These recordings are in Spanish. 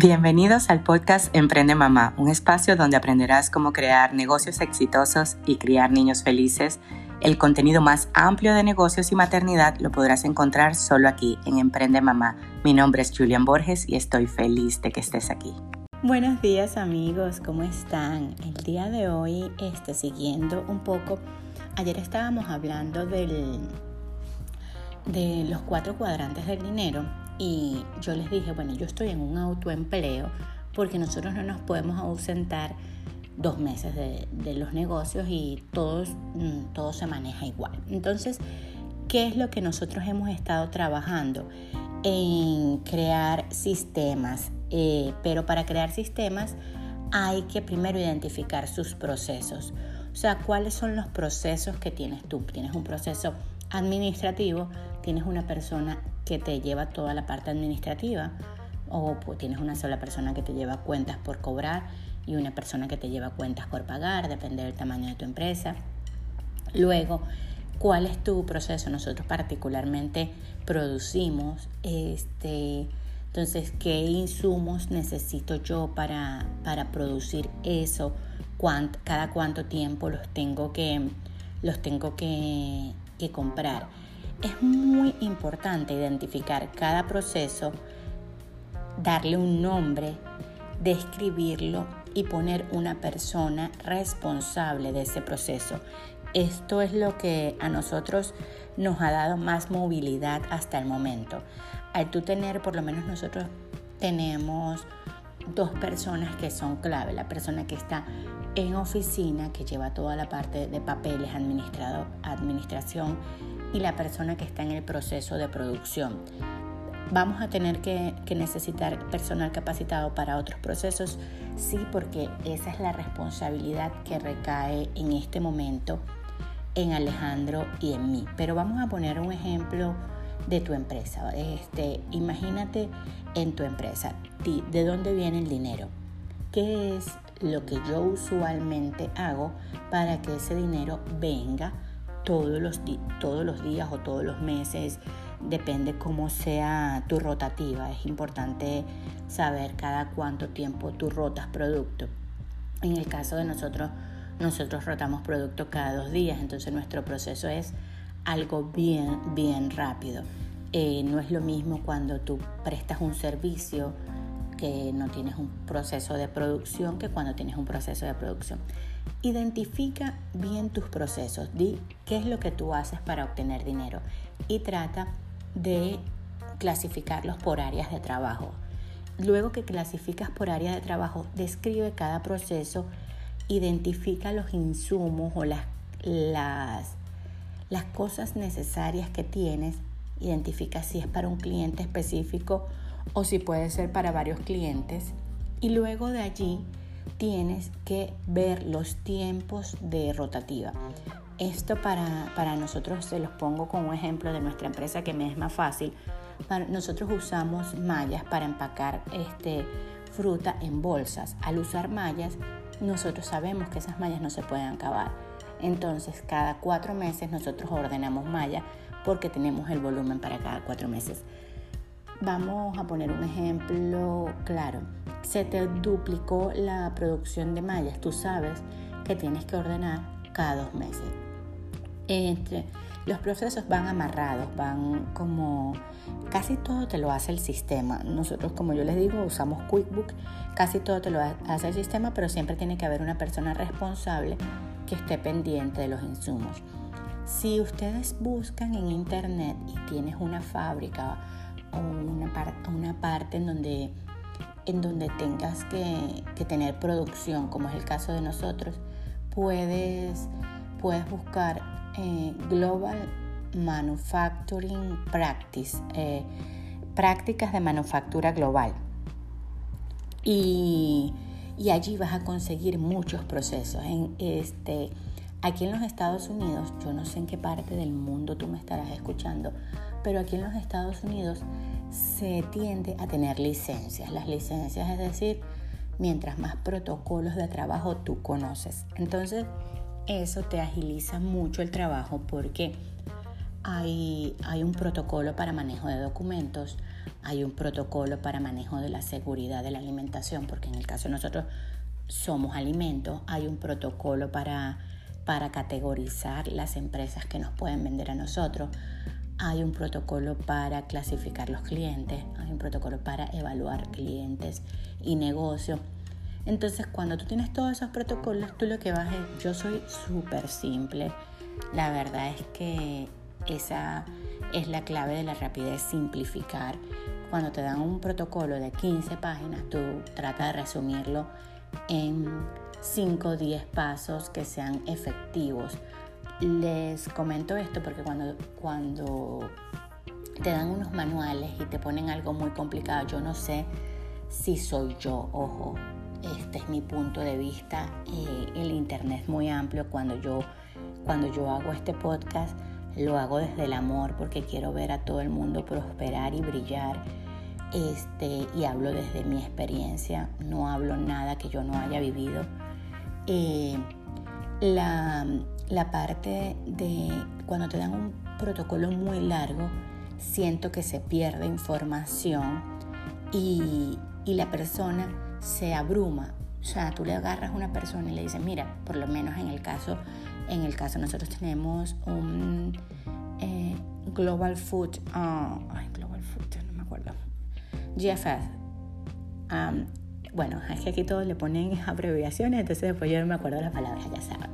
Bienvenidos al podcast Emprende Mamá, un espacio donde aprenderás cómo crear negocios exitosos y criar niños felices. El contenido más amplio de negocios y maternidad lo podrás encontrar solo aquí en Emprende Mamá. Mi nombre es Julian Borges y estoy feliz de que estés aquí. Buenos días amigos, ¿cómo están? El día de hoy, este, siguiendo un poco, ayer estábamos hablando del, de los cuatro cuadrantes del dinero y yo les dije, bueno, yo estoy en un autoempleo porque nosotros no nos podemos ausentar dos meses de, los negocios y todos, mm, todo se maneja igual. Entonces, ¿qué es lo que nosotros hemos estado trabajando? En crear sistemas, eh, pero para crear sistemas hay que primero identificar sus procesos. O sea, ¿cuáles son los procesos que tienes tú? Tienes un proceso administrativo, tienes una persona que te lleva toda la parte administrativa o pues, tienes una sola persona que te lleva cuentas por cobrar y una persona que te lleva cuentas por pagar, depende del tamaño de tu empresa. Luego, ¿cuál es tu proceso? Nosotros particularmente producimos, este, entonces, ¿qué insumos necesito yo para, para producir eso? cada cuánto tiempo los tengo que, los tengo que, que comprar. Es muy importante identificar cada proceso, darle un nombre, describirlo y poner una persona responsable de ese proceso. Esto es lo que a nosotros nos ha dado más movilidad hasta el momento. Al tú tener, por lo menos nosotros tenemos dos personas que son clave. La persona que está en oficina, que lleva toda la parte de papeles, administrado, administración y la persona que está en el proceso de producción. Vamos a tener que, necesitar personal capacitado para otros procesos, sí, porque esa es la responsabilidad que recae en este momento en Alejandro y en mí. Pero vamos a poner un ejemplo de tu empresa. Este, imagínate en tu empresa, ¿de dónde viene el dinero? ¿Qué es lo que yo usualmente hago para que ese dinero venga? todos los, todos los días o todos los meses, depende cómo sea tu rotativa. Es importante saber cada cuánto tiempo tú rotas producto. En el caso de nosotros, nosotros rotamos producto cada dos días, entonces nuestro proceso es algo bien, bien rápido. Eh, no es lo mismo cuando tú prestas un servicio que no tienes un proceso de producción que cuando tienes un proceso de producción. Identifica bien tus procesos, di qué es lo que tú haces para obtener dinero y trata de clasificarlos por áreas de trabajo. Luego que clasificas por áreas de trabajo, describe cada proceso, identifica los insumos o las, las, las cosas necesarias que tienes, identifica si es para un cliente específico o si puede ser para varios clientes y luego de allí tienes que ver los tiempos de rotativa. Esto para, para nosotros se los pongo como ejemplo de nuestra empresa que me es más fácil. nosotros usamos mallas para empacar este, fruta en bolsas. Al usar mallas, nosotros sabemos que esas mallas no se pueden acabar. Entonces, cada cuatro meses nosotros ordenamos mallas porque tenemos el volumen para cada cuatro meses. Vamos a poner un ejemplo claro se te duplicó la producción de mallas, tú sabes que tienes que ordenar cada dos meses. Entre, los procesos van amarrados, van como casi todo te lo hace el sistema. Nosotros, como yo les digo, usamos QuickBook, casi todo te lo hace el sistema, pero siempre tiene que haber una persona responsable que esté pendiente de los insumos. Si ustedes buscan en internet y tienes una fábrica o una, una parte en donde en donde tengas que, tener producción, como es el caso de nosotros, puedes, puedes buscar eh, Global Manufacturing Practice, eh, prácticas de manufactura global. Y, allí vas a conseguir muchos procesos. En este, aquí en los Estados Unidos, yo no sé en qué parte del mundo tú me estarás escuchando, pero aquí en los Estados Unidos se tiende a tener licencias. Las licencias es decir, mientras más protocolos de trabajo tú conoces. Entonces, eso te agiliza mucho el trabajo porque hay, hay un protocolo para manejo de documentos, hay un protocolo para manejo de la seguridad de la alimentación, porque en el caso de nosotros somos alimentos, hay un protocolo para, para categorizar las empresas que nos pueden vender a nosotros, hay un protocolo para clasificar los clientes, hay un protocolo para evaluar clientes y negocios. Entonces, cuando tú tienes todos esos protocolos, tú lo que vas es, yo soy súper simple. La verdad es que esa es la clave de la rapidez, simplificar. Cuando te dan un protocolo de 15 páginas, tú trata de resumirlo en 5 o 10 pasos que sean efectivos. Les comento esto porque cuando, cuando te dan unos manuales y te ponen algo muy complicado, yo no sé si soy yo, ojo, este es mi punto de vista. Eh, el internet es muy amplio. Cuando yo, cuando yo hago este podcast, lo hago desde el amor porque quiero ver a todo el mundo prosperar y brillar. Este, y hablo desde mi experiencia, no hablo nada que yo no haya vivido. Eh, la, la parte de cuando te dan un protocolo muy largo, siento que se pierde información y, y la persona se abruma. O sea, tú le agarras a una persona y le dices, mira, por lo menos en el caso, en el caso nosotros tenemos un eh, Global Food, uh, ay, Global Food, no me acuerdo, GFS. bueno, es que aquí todos le ponen abreviaciones, entonces después yo no me acuerdo las palabras, ya saben.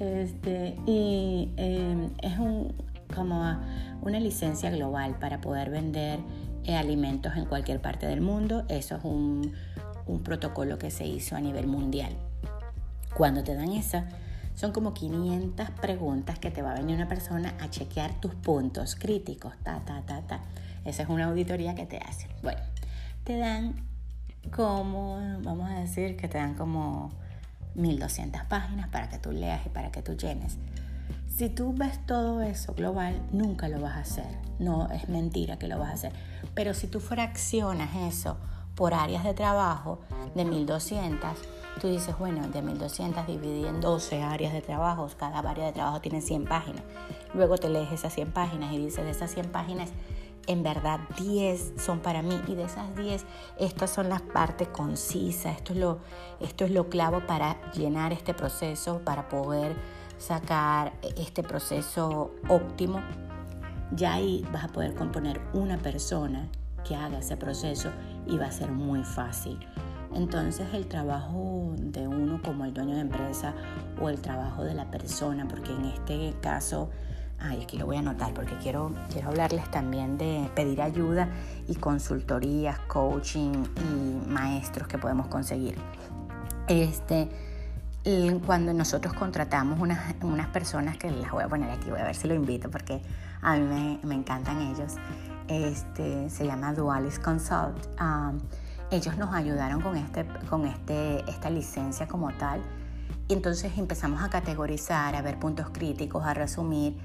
Este, y em, es un, como una licencia global para poder vender eh, alimentos en cualquier parte del mundo. Eso es un, un protocolo que se hizo a nivel mundial. Cuando te dan esa, son como 500 preguntas que te va a venir una persona a chequear tus puntos críticos, ta, ta, ta, ta. Esa es una auditoría que te hacen. Bueno, te dan como, vamos a decir que te dan como 1200 páginas para que tú leas y para que tú llenes. Si tú ves todo eso global, nunca lo vas a hacer. No es mentira que lo vas a hacer. Pero si tú fraccionas eso por áreas de trabajo de 1200, tú dices, bueno, de 1200 dividí en 12 áreas de trabajo, cada área de trabajo tiene 100 páginas. Luego te lees esas 100 páginas y dices, de esas 100 páginas, en verdad 10 son para mí y de esas 10, estas son las partes concisas, esto es lo, esto es lo clavo para llenar este proceso, para poder sacar este proceso óptimo. Ya ahí vas a poder componer una persona que haga ese proceso y va a ser muy fácil. Entonces el trabajo de uno como el dueño de empresa o el trabajo de la persona, porque en este caso, ay, aquí lo voy a anotar porque quiero, quiero hablarles también de pedir ayuda y consultorías, coaching y maestros que podemos conseguir. Este, cuando nosotros contratamos unas, unas personas que las voy a poner aquí, voy a ver si lo invito porque a mí me, me encantan ellos este, se llama Dualis Consult. Ellos nos ayudaron con, este, con este, esta licencia como tal. Y entonces empezamos a categorizar, a ver puntos críticos, a resumir.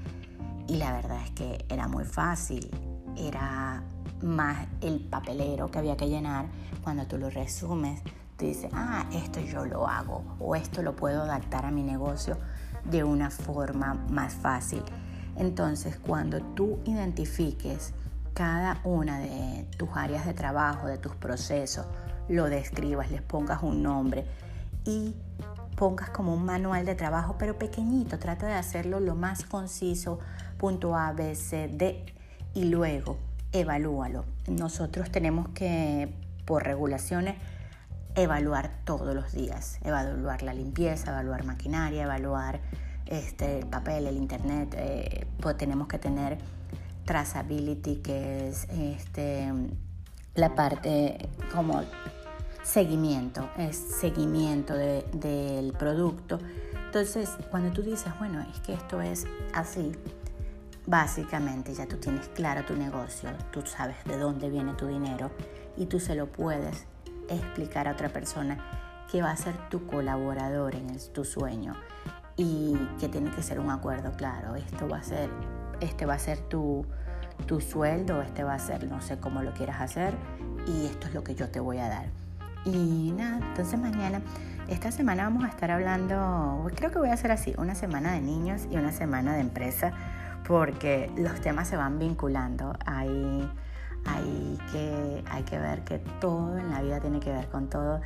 Y la verdad es que era muy fácil. Era más el papelero que había que llenar. Cuando tú lo resumes, tú dices, ah, esto yo lo hago o esto lo puedo adaptar a mi negocio de una forma más fácil. Entonces, cuando tú identifiques cada una de tus áreas de trabajo, de tus procesos, lo describas, les pongas un nombre y pongas como un manual de trabajo, pero pequeñito, trata de hacerlo lo más conciso, punto A, B, C, D, y luego evalúalo. Nosotros tenemos que, por regulaciones, evaluar todos los días, evaluar la limpieza, evaluar maquinaria, evaluar este, el papel, el internet, eh, pues tenemos que tener trazability, que es este, la parte como seguimiento, es seguimiento del producto. Entonces, cuando tú dices, bueno, es que esto es así, básicamente ya tú tienes claro tu negocio, tú sabes de dónde viene tu dinero y tú se lo puedes explicar a otra persona que va a ser tu colaborador en tu sueño y que tiene que ser un acuerdo claro. Esto va a ser este va a ser tu, tu sueldo, este va a ser, no sé cómo lo quieras hacer, y esto es lo que yo te voy a dar. Y nada, entonces mañana, esta semana vamos a estar hablando, creo que voy a hacer así, una semana de niños y una semana de empresa, porque los temas se van vinculando. Hay, hay, que, hay que ver que todo en la vida tiene que ver con todo.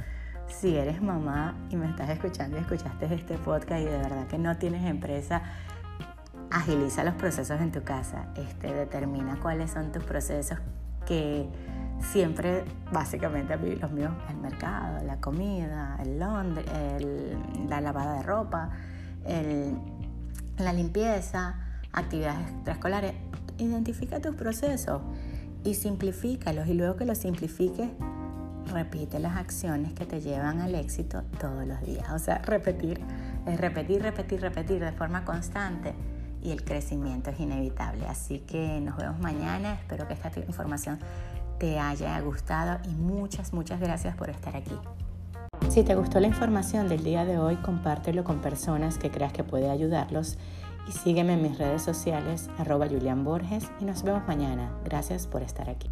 Si eres mamá y me estás escuchando y escuchaste este podcast y de verdad que no tienes empresa, agiliza los procesos en tu casa. Este, determina cuáles son tus procesos que siempre, básicamente, los míos, el mercado, la comida, el Londres, la lavada de ropa, la limpieza, actividades extraescolares. Identifica tus procesos y simplifícalos y luego que los simplifiques, repite las acciones que te llevan al éxito todos los días. O sea, repetir, es repetir, repetir, repetir de forma constante y el crecimiento es inevitable. Así que nos vemos mañana. Espero que esta información te haya gustado y muchas, muchas gracias por estar aquí. Si te gustó la información del día de hoy, compártelo con personas que creas que puede ayudarlos y sígueme en mis redes sociales arroba Julian Borges y nos vemos mañana. Gracias por estar aquí.